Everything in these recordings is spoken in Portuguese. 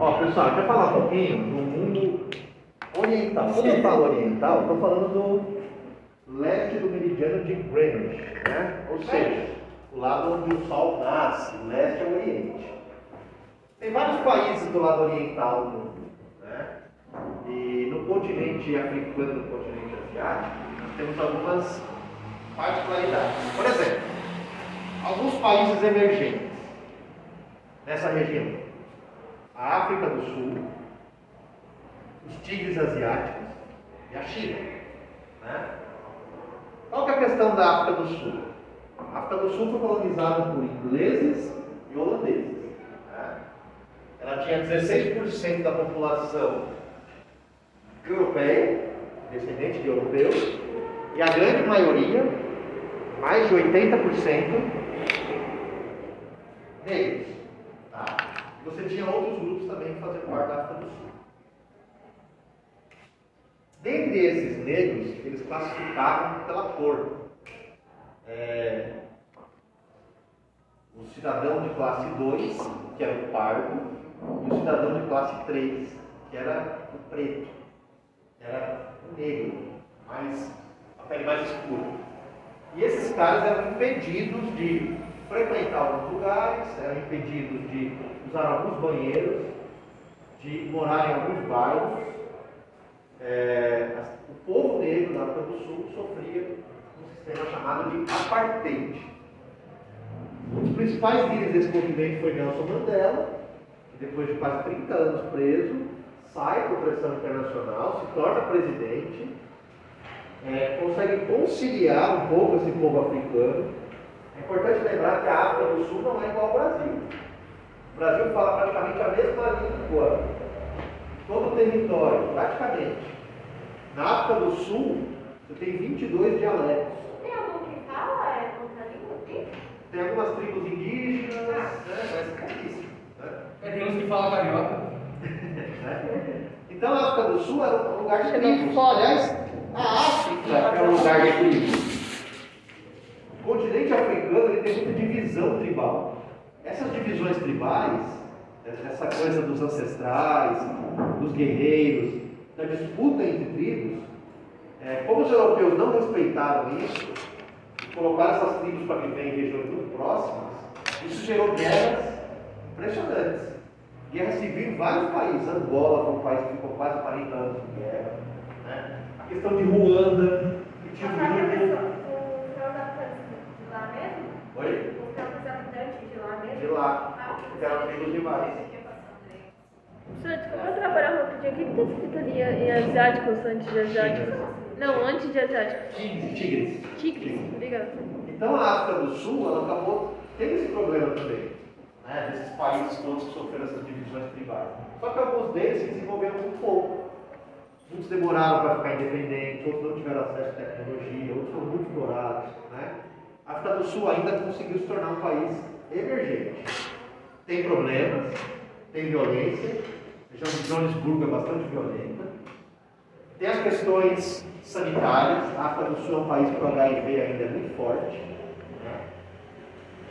Ó, pessoal, eu falar um pouquinho do mundo oriental. Quando eu falo oriental, estou falando do leste do meridiano de Greenwich, né? Ou seja, o lado onde o sol nasce, leste é oriente. Tem vários países do lado oriental do mundo, né? E no continente africano, no continente asiático, nós temos algumas particularidades. Por exemplo, alguns países emergentes nessa região. A África do Sul, os tigres asiáticos e a China. Né? Qual é a questão da África do Sul? A África do Sul foi colonizada por ingleses e holandeses. Né? Ela tinha 16% da população europeia, descendente de europeus, e a grande maioria, mais de 80%, negros. Você tinha outros grupos também que faziam parte da África do Sul. Dentre esses negros, eles classificavam pela cor. É, o cidadão de classe 2, que era o pardo, e o cidadão de classe 3, que era o preto, que era o negro, mais, a pele mais escura. E esses caras eram impedidos de frequentar alguns lugares, eram impedidos de usar alguns banheiros, de morar em alguns bairros. É, o povo negro da África do Sul sofria um sistema chamado de apartheid. Um dos principais líderes desse movimento foi Nelson Mandela, que depois de quase 30 anos preso, sai por pressão internacional, se torna presidente, é, consegue conciliar um pouco esse povo africano. É importante lembrar que a África do Sul não é igual ao Brasil. O Brasil fala praticamente a mesma língua, todo o território, praticamente. Na África do Sul, você tem 22 dialetos. Tem algum que fala é, outra língua aqui? Tem algumas tribos indígenas, né, mas é pouquíssimo. Né? É, tem uns que falam carioca. né? Então a África do Sul era um lugar de tribos. fode. Aliás, a África é um lugar de tribos. O continente africano ele tem muita divisão tribal. Essas divisões tribais, essa coisa dos ancestrais, dos guerreiros, da disputa entre tribos, é, como os europeus não respeitaram isso, colocaram essas tribos para viver em regiões muito próximas, isso gerou guerras impressionantes. Guerra civil em vários países. Angola foi um país que ficou quase 40 anos em guerra. Né? A questão de Ruanda, que tinha um grupo. de mesmo? Oi? De lá mesmo? De lá. Ah, Porque eram tribos rivais. Professor, desculpa atrapalhar rapidinho. O que está escrito ali em asiáticos, antes de asiáticos? Não, antes de asiáticos. Tigres. Tigres, obrigada. Então a África do Sul, ela acabou tendo esse problema também. Né? Desses países todos que sofreram essas divisões tribais. Só que alguns deles se desenvolveram muito pouco. Muitos demoraram para ficar independentes, outros não tiveram acesso à tecnologia, outros foram muito explorados. Né? A África do Sul ainda conseguiu se tornar um país emergente. Tem problemas, tem violência, a região de Johannesburgo é bastante violenta. Tem as questões sanitárias, a África do Sul é um país que o HIV ainda é muito forte. né?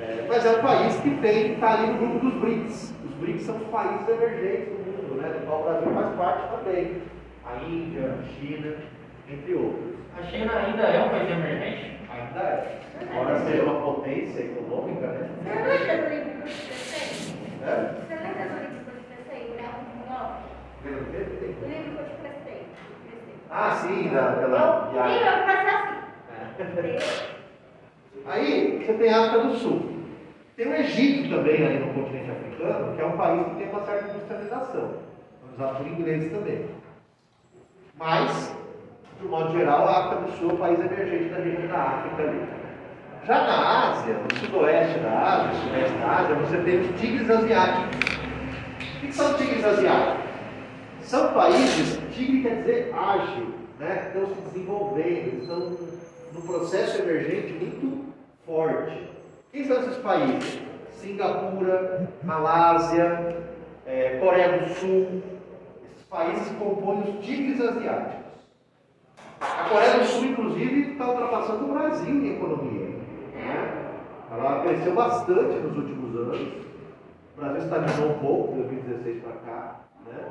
É, mas é um país que está ali no grupo dos BRICS. Os BRICS são os países emergentes do mundo, né, do qual o Brasil faz parte também. A Índia, a China, entre outros. A China ainda é um país emergente? É. Embora seja uma potência econômica, né? Você lembra do livro você fez? É? Você lembra do livro que você fez? Não. Pelo que? O livro que eu te prestei. Ah, sim, daquela viagem. eu passei É. assim. Aí você tem a África do Sul. Tem o Egito também ali no continente africano, que é um país que tem uma certa industrialização, usado por ingleses também. Mas, de modo geral, a África do Sul é um país emergente da região da África ali. Já na Ásia, no sudoeste da Ásia, no sudeste da Ásia, você tem os tigres asiáticos. O que são tigres asiáticos? São países, tigre quer dizer ágil, né? estão se desenvolvendo, estão num processo emergente muito forte. Quem são esses países? Singapura, Malásia, eh, Coreia do Sul. Esses países compõem os tigres asiáticos. A Coreia do Sul, inclusive, está ultrapassando o Brasil em economia. né? Ela cresceu bastante nos últimos anos. O Brasil estagnou um pouco, de 2016 para cá, né?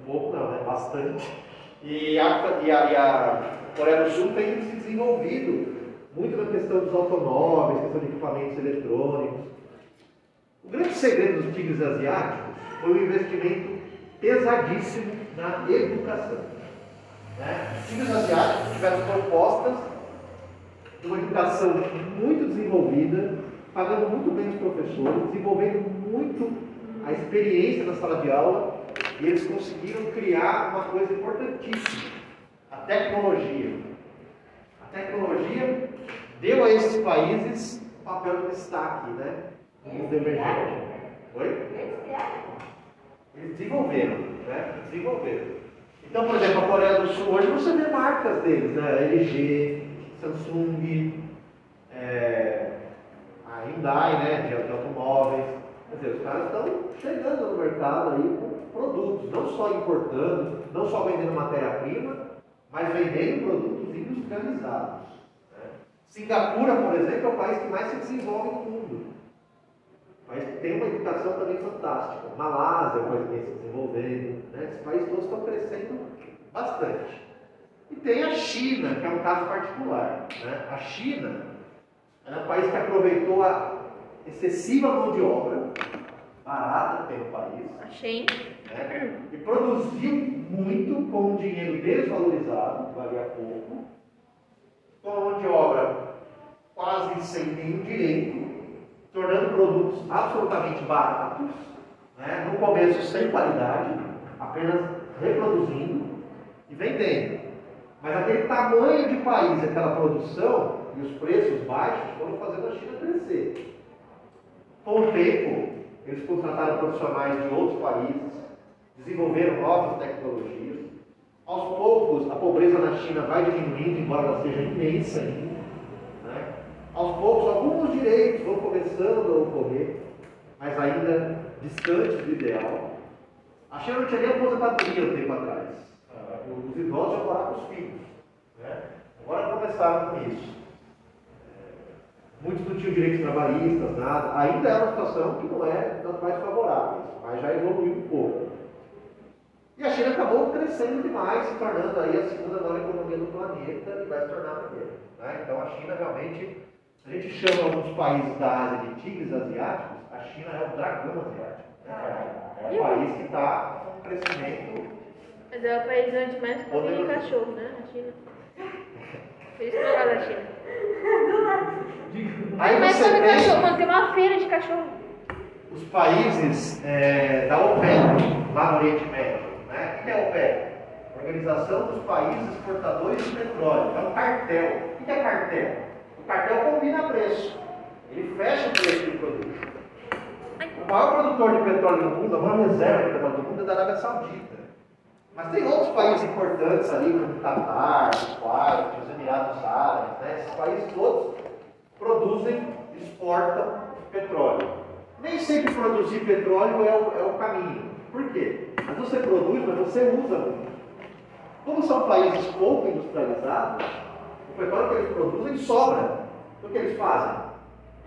Um pouco não, né? Bastante. E a, e a, e a Coreia do Sul tem se desenvolvido muito na questão dos automóveis, questão de equipamentos eletrônicos. O grande segredo dos tigres asiáticos foi o investimento pesadíssimo na educação. Né? Os tigres asiáticos tiveram propostas de uma educação muito desenvolvida, pagando muito bem os professores, desenvolvendo muito a experiência na sala de aula, e eles conseguiram criar uma coisa importantíssima: a tecnologia. A tecnologia deu a esses países papel de destaque, né? Mundo emergente. Oi? Eles desenvolveram, né? Desenvolveram. Então, por exemplo, a Coreia do Sul hoje você vê marcas deles, né? LG, Samsung, é, a Hyundai, né? De, de automóveis. Quer dizer, os caras estão chegando no mercado aí com produtos, não só importando, não só vendendo matéria-prima, mas vendendo produtos industrializados. né? Singapura, por exemplo, é o país que mais se desenvolve no mundo. Tem uma educação também fantástica. Malásia é que vem se desenvolvendo. Né? Esses países todos estão crescendo bastante. E tem a China, que é um caso particular. Né? A China é um país que aproveitou a excessiva mão de obra barata no país Achei. né? e produziu muito com um dinheiro desvalorizado, que valia pouco, com a mão de obra quase sem nenhum direito, tornando produtos absolutamente baratos, né? no começo sem qualidade, apenas reproduzindo e vendendo. Mas aquele tamanho de país, aquela produção e os preços baixos foram fazendo a China crescer. Com o tempo, eles contrataram profissionais de outros países, desenvolveram novas tecnologias. Aos poucos, a pobreza na China vai diminuindo, embora ela seja imensa ainda. Poucos, alguns direitos vão começando a ocorrer, mas ainda distantes do ideal. A China não tinha nem aposentadoria um tempo atrás. Ah, Os idosos já moravam com os filhos. né? Agora começaram com isso. Muitos não tinham direitos trabalhistas, nada. Ainda é uma situação que não é das mais favoráveis, mas já evoluiu um pouco. E a China acabou crescendo demais, se tornando aí a segunda maior economia do planeta e vai se tornar a primeira. né? Então a China realmente, se a gente chama alguns países da Ásia de tigres asiáticos, a China é o dragão asiático. né? É um país que está com crescimento Mas é o país onde mais come Poderoso. cachorro, né? A China. Por isso que eu gosto da China. Aí Mas você tem cachorro, mano, tem uma feira de cachorro. os países é, da OPEC, lá no Oriente Médio. Né? O que é a OPEC? Organização dos Países Exportadores de Petróleo. É um cartel. O que é cartel? O cartel combina preço. Ele fecha o preço do produto. O maior produtor de petróleo do mundo, a maior reserva de petróleo do mundo é da Arábia Saudita. Mas tem outros países importantes ali, como o Catar, o Kuwait, os Emirados Árabes, né? Esses países todos produzem, exportam petróleo. Nem sempre produzir petróleo é o, é o caminho. Por quê? Mas você produz, mas você usa muito. Como são países pouco industrializados, o petróleo que eles produzem sobra. O que eles fazem?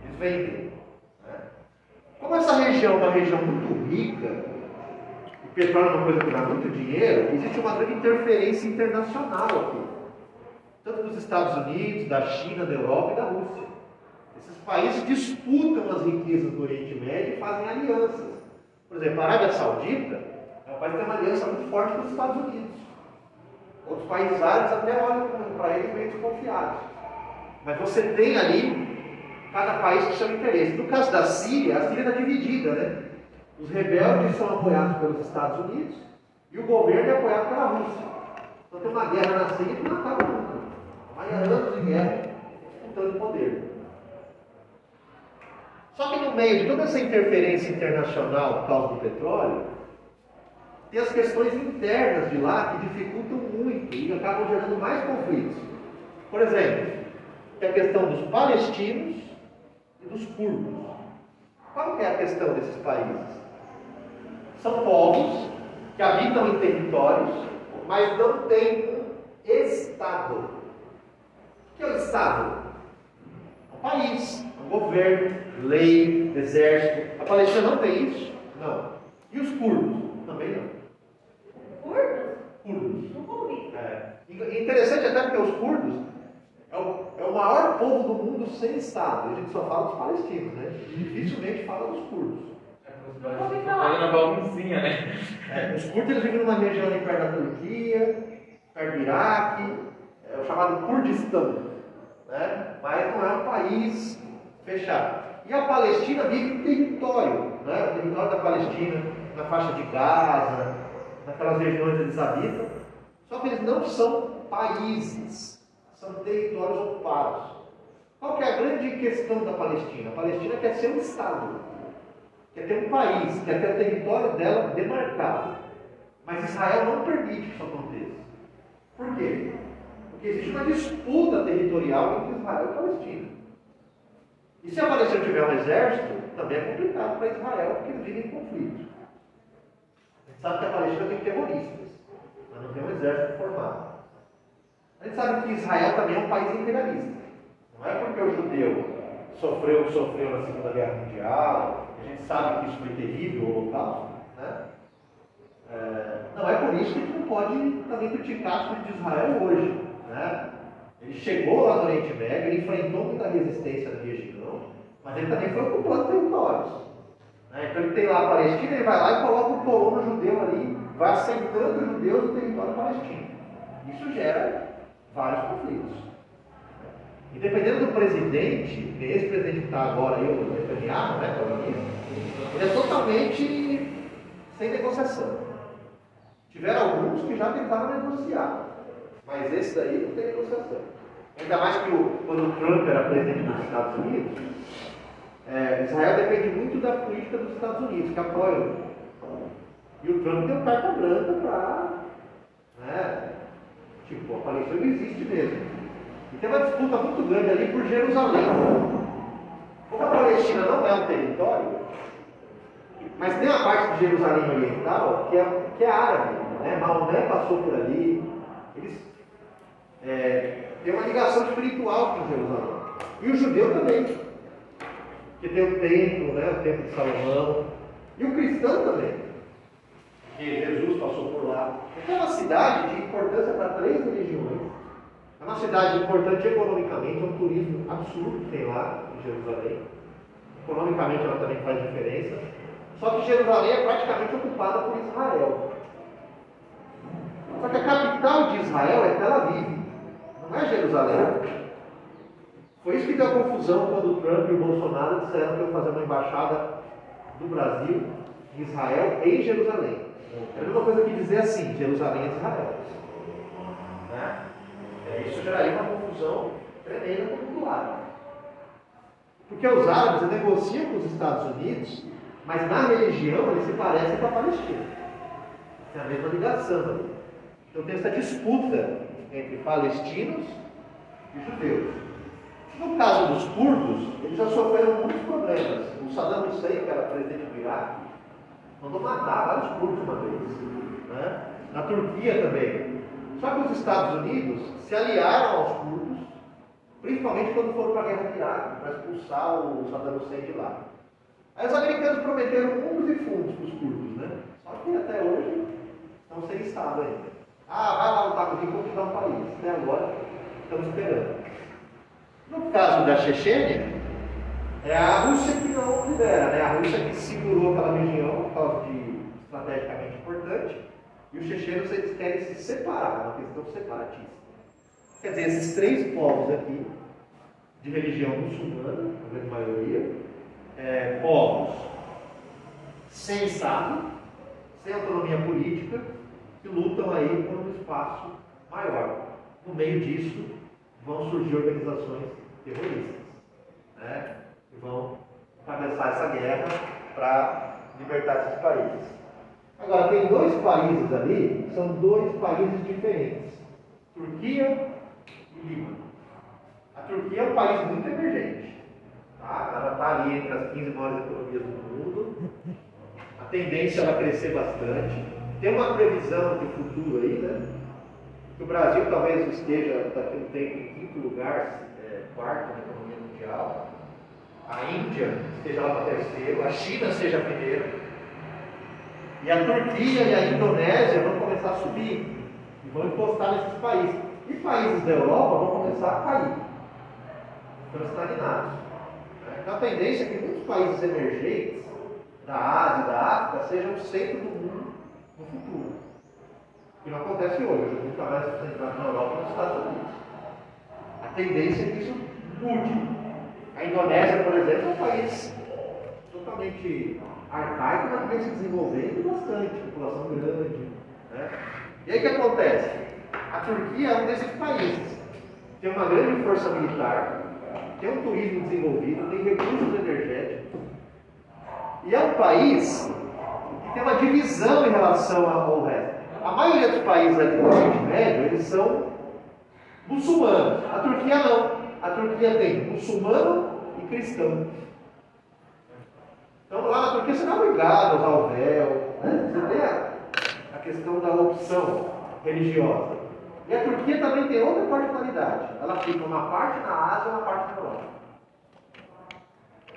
Eles vendem. né? Como essa região é uma região muito rica, o petróleo é uma coisa que dá muito dinheiro, existe uma grande interferência internacional aqui. Tanto dos Estados Unidos, da China, da Europa e da Rússia. Esses países disputam as riquezas do Oriente Médio e fazem alianças. Por exemplo, a Arábia Saudita é um país que tem uma aliança muito forte com os Estados Unidos. Outros países árabes até olham para eles meio desconfiados. Mas você tem ali cada país com seu interesse. No caso da Síria, a Síria está dividida, né? Os rebeldes são apoiados pelos Estados Unidos e o governo é apoiado pela Rússia. Então tem uma guerra na Síria que não acaba nunca. Vai anos de guerra disputando poder. Só que no meio de toda essa interferência internacional por causa do petróleo, tem as questões internas de lá que dificultam muito e acabam gerando mais conflitos. Por exemplo, tem a questão dos palestinos e dos curdos. Qual é a questão desses países? São povos que habitam em territórios, mas não têm um Estado. O que é o Estado? É um país, um governo, lei, exército. A Palestina não tem isso. Não. E os curdos? Também não. Curdos? Curdos. Nunca ouvi. É. E- Interessante até porque os curdos é o, é o maior povo do mundo sem Estado. A gente só fala dos palestinos, né? Dificilmente fala dos curdos. Falar. Fazendo a baguncinha, né? É, os curdos eles vivem numa região ali perto da Turquia, perto do Iraque, é o chamado Kurdistão. Né? Mas não é um país fechado. E a Palestina vive em território, né? o território da Palestina, na faixa de Gaza, naquelas regiões eles habitam. Só que eles não são países, são territórios ocupados. Qual é a grande questão da Palestina? A Palestina quer ser um Estado quer ter um país, quer ter o território dela demarcado. Mas Israel não permite que isso aconteça. Por quê? Porque existe uma disputa territorial entre Israel e Palestina. E se a Palestina tiver um exército, também é complicado para Israel, porque eles vivem em conflito. Sabe que a Palestina tem terroristas, mas não tem um exército formado. A gente sabe que Israel também é um país imperialista. Não é porque o judeu sofreu o que sofreu na Segunda Guerra Mundial, a gente sabe que isso foi terrível, o Holocausto, né? É, não é por isso que a gente não pode também criticar a de Israel hoje. Né? Ele chegou lá no Oriente Médio, ele enfrentou muita resistência na região, mas ele também foi ocupando territórios. Né? Então ele tem lá a Palestina, ele vai lá e coloca um colono judeu ali, vai assentando judeus no território palestino. Isso gera vários conflitos. E dependendo do presidente, esse presidente que está agora o Netanyahu, né, ele é totalmente sem negociação. Tiveram alguns que já tentaram negociar, mas esse daí não tem negociação. Ainda mais que o, quando o Trump era presidente dos Estados Unidos, é, Israel depende muito da política dos Estados Unidos, que apoiam. E o Trump deu carta branca para. Né, tipo, a Palestina não existe mesmo. E tem uma disputa muito grande ali por Jerusalém. Como a Palestina não é um território, mas tem uma parte de Jerusalém Oriental que é, que é árabe. Né? Maomé passou por ali. Eles é, têm uma ligação espiritual com Jerusalém. E o judeu também. Que tem o templo, né? o templo de Salomão. E o cristão também. Que Jesus passou por lá. Então é uma cidade de importância para três religiões. É uma cidade importante economicamente, é um turismo absurdo que tem lá em Jerusalém. Economicamente ela também faz diferença. Só que Jerusalém é praticamente ocupada por Israel. Só que a capital de Israel é Tel Aviv, não é Jerusalém. Foi isso que deu confusão quando o Trump e o Bolsonaro disseram que iam fazer uma embaixada do Brasil em Israel em Jerusalém. É a mesma coisa que dizer assim, Jerusalém é Israel. Né? É, isso geraria uma confusão tremenda por todo lado. Porque os árabes negociam com os Estados Unidos, mas na religião eles se parecem com a Palestina. Tem a mesma ligação ali. Então tem essa disputa entre palestinos e judeus. No caso dos curdos, eles já sofreram muitos problemas. O Saddam Hussein, que era presidente do Iraque, mandou matar vários curdos uma vez. Né? Na Turquia também. Só que os Estados Unidos se aliaram aos curdos, principalmente quando foram para a guerra do Iraque, para expulsar o Saddam Hussein de lá. Aí os americanos prometeram mundos e fundos para os curdos, né? Só que até hoje estão sem Estado ainda. Ah, vai lá lutar comigo, vou te dar um país. Até agora estamos esperando. No caso da Chechênia, é a Rússia que não lidera, né? A Rússia que segurou aquela região por causa de estrategicamente importante. E os chechenos eles querem se separar, é uma questão separatista. Quer dizer, esses três povos aqui, de religião muçulmana, a grande maioria, é, povos sem Estado, sem autonomia política, que lutam aí por um espaço maior. No meio disso, vão surgir organizações terroristas, né? que vão começar essa guerra para libertar esses países. Agora, tem dois países ali, são dois países diferentes: Turquia e Líbano. A Turquia é um país muito emergente. Tá? Ela está ali entre as 15 maiores economias do mundo. A tendência é crescer bastante. Tem uma previsão de futuro aí, né? Que o Brasil talvez esteja daqui a um tempo em quinto lugar, quarto na economia mundial. A Índia esteja lá para terceiro, a China seja primeiro. E a Turquia e a Indonésia vão começar a subir e vão encostar nesses países. E países da Europa vão começar a cair. Estão estagnados. Então a tendência é que muitos países emergentes da Ásia e da África sejam o centro do mundo no futuro. Que não acontece hoje. Hoje muito mais centrado na Europa e nos Estados Unidos. A tendência é que isso mude. A Indonésia, por exemplo, é um país totalmente arcaico, mas vem se desenvolvendo bastante, população grande. Né? E aí o que acontece? A Turquia é um desses países. Tem uma grande força militar, tem um turismo desenvolvido, tem recursos energéticos. E é um país que tem uma divisão em relação ao resto. A maioria dos países aqui do Oriente Médio, eles são muçulmanos. A Turquia não. A Turquia tem muçulmano e cristão. Então lá na Turquia você não é obrigado a usar o véu. Né? Você tem a, a questão da opção religiosa. E a Turquia também tem outra particularidade. Ela fica uma parte na Ásia e uma parte na Europa.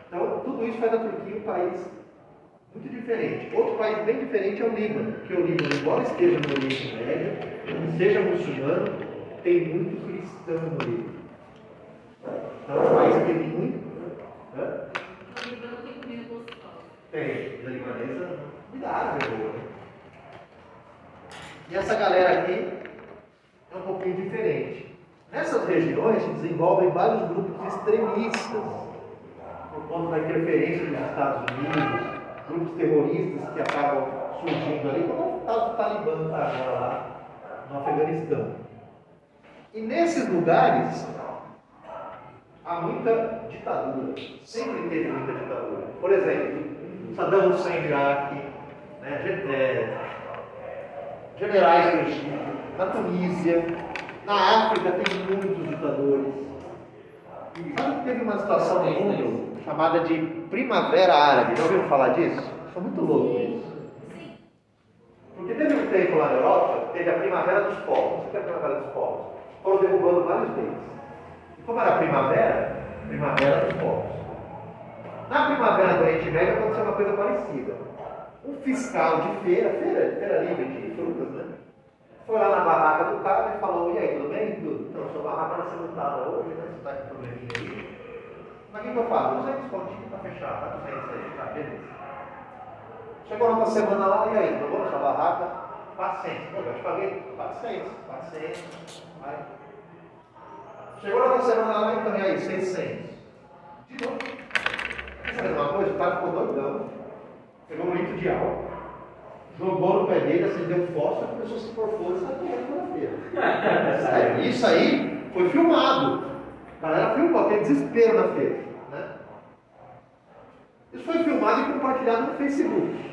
Então tudo isso faz da Turquia um país muito diferente. Outro país bem diferente é o Líbano, porque o Líbano, embora esteja no Oriente Médio, seja muçulmano, tem muito cristão Líbano. Então país que tem muito. Né? Tem, da libanesa, árabe é boa. E essa galera aqui é um pouquinho diferente. Nessas regiões se desenvolvem vários grupos extremistas, por conta da interferência dos Estados Unidos, grupos terroristas que acabam surgindo ali, como o caso do Talibã está agora lá no Afeganistão. E nesses lugares há muita ditadura, sempre teve muita ditadura. Por exemplo, Saddam Hussein no Iraque, né, é, generais no Egito, na Tunísia, na África tem muitos ditadores. Sabe que teve uma situação no mundo chamada de Primavera Árabe? Já ouviram falar disso? Foi muito louco isso. Porque teve um tempo lá na Europa, teve a Primavera dos Povos. O que é a Primavera dos Povos? Foram derrubando vários deles. E como era primavera, Primavera dos Povos. Na Primavera do Oriente Médio aconteceu uma coisa parecida. Um fiscal de feira, feira, feira livre de frutas, né? Foi lá na barraca do cara e falou, e aí, tudo bem? Tudo. Então, sua barraca ser multada hoje, né? Você está com probleminha aí. Mas o que, eu faço? 200 pontinhos para fechar, tá 200 aí, tá, beleza. Chegou na outra semana lá, e aí, provou sua barraca? 400. Pô, eu te paguei 400, 400, vai. Chegou na semana lá, então, e aí, 600. De novo. Saber uma coisa? O cara ficou doidão. Pegou um litro de álcool, jogou no pé dele, acendeu fósforo, a pessoa se forfou e saiu correndo pela feira. Sério, isso aí foi filmado. A galera filmou, aquele desespero na feira. Né? Isso foi filmado e compartilhado no Facebook.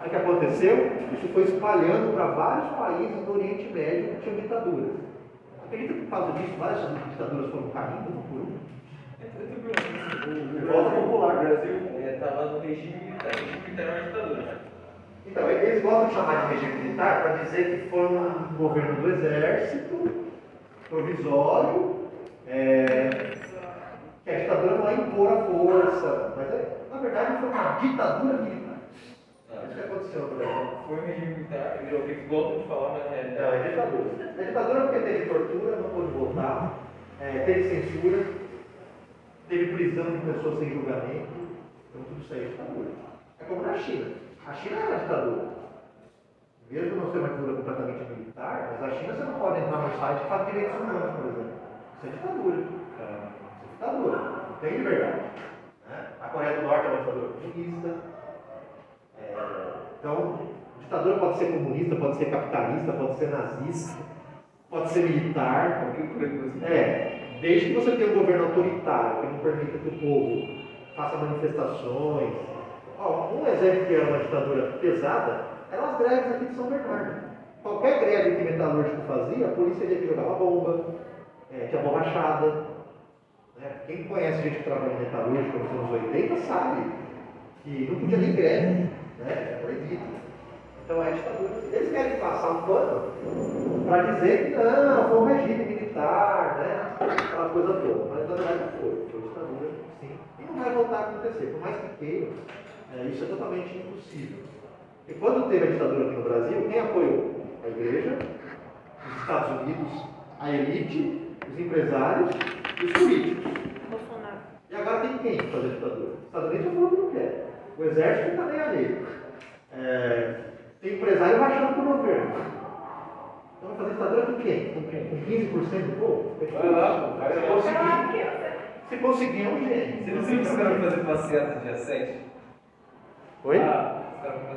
Aí o que aconteceu? Isso foi espalhando para vários países do Oriente Médio que tinham ditaduras. Acredita que por causa disso várias ditaduras foram caindo uma por uma? O voto popular do Brasil estava no regime militar. O regime militar é uma ditadura. Então, eles gostam de chamar de regime militar para dizer que foi um governo do exército, provisório, é, que a ditadura não é impor a força, mas é, na verdade foi uma ditadura militar. É que aconteceu no Brasil. Foi um regime militar, virou o que eles gostam de falar, mas é. Não, é ditadura. É ditadura porque teve tortura, não pôde votar, é, teve censura, teve prisão de pessoas sem julgamento, então tudo isso aí é ditadura. É como na China. A China é uma ditadura. Mesmo não ser uma ditadura completamente militar, mas a China você não pode entrar no site e falar direitos humanos, por exemplo. Isso é ditadura. Isso é ditadura. Não tem liberdade. Né? A Coreia do Norte é uma ditadura comunista. É, ditadura pode ser comunista, pode ser capitalista, pode ser nazista, pode ser militar. É, desde que você tenha um governo autoritário que não permita que o povo faça manifestações. Ó, um exemplo que é uma ditadura pesada eram as greves aqui de São Bernardo. Qualquer greve que metalúrgico fazia, a polícia ia que jogava bomba, é, tinha borrachada. Né? Quem conhece gente que trabalha em metalúrgico nos anos 80 sabe que não podia nem greve, né? é proibido. Então é ditadura. Eles querem passar um pano para dizer que não, foi um regime militar, né? aquela coisa toda. Mas na verdade não foi. Foi ditadura, sim. E não vai voltar a acontecer. Por mais que queiram, é, isso é totalmente impossível. E quando teve a ditadura aqui no Brasil, quem apoiou? A igreja, os Estados Unidos, a elite, os empresários e os políticos. Bolsonaro. E agora tem quem fazer ditadura? Os Estados Unidos já falou que não quer. O exército não está nem ali. É, tem empresário rachando com o governo. Então vai fazer ditadura com quem? Com quem? Com 15% do povo? Vai lá, vai Se lá. conseguir, se conseguir é um gênio. Você não viu que os caras vão fazer passeata dia 7? Oi? Ah, os caras vão fazer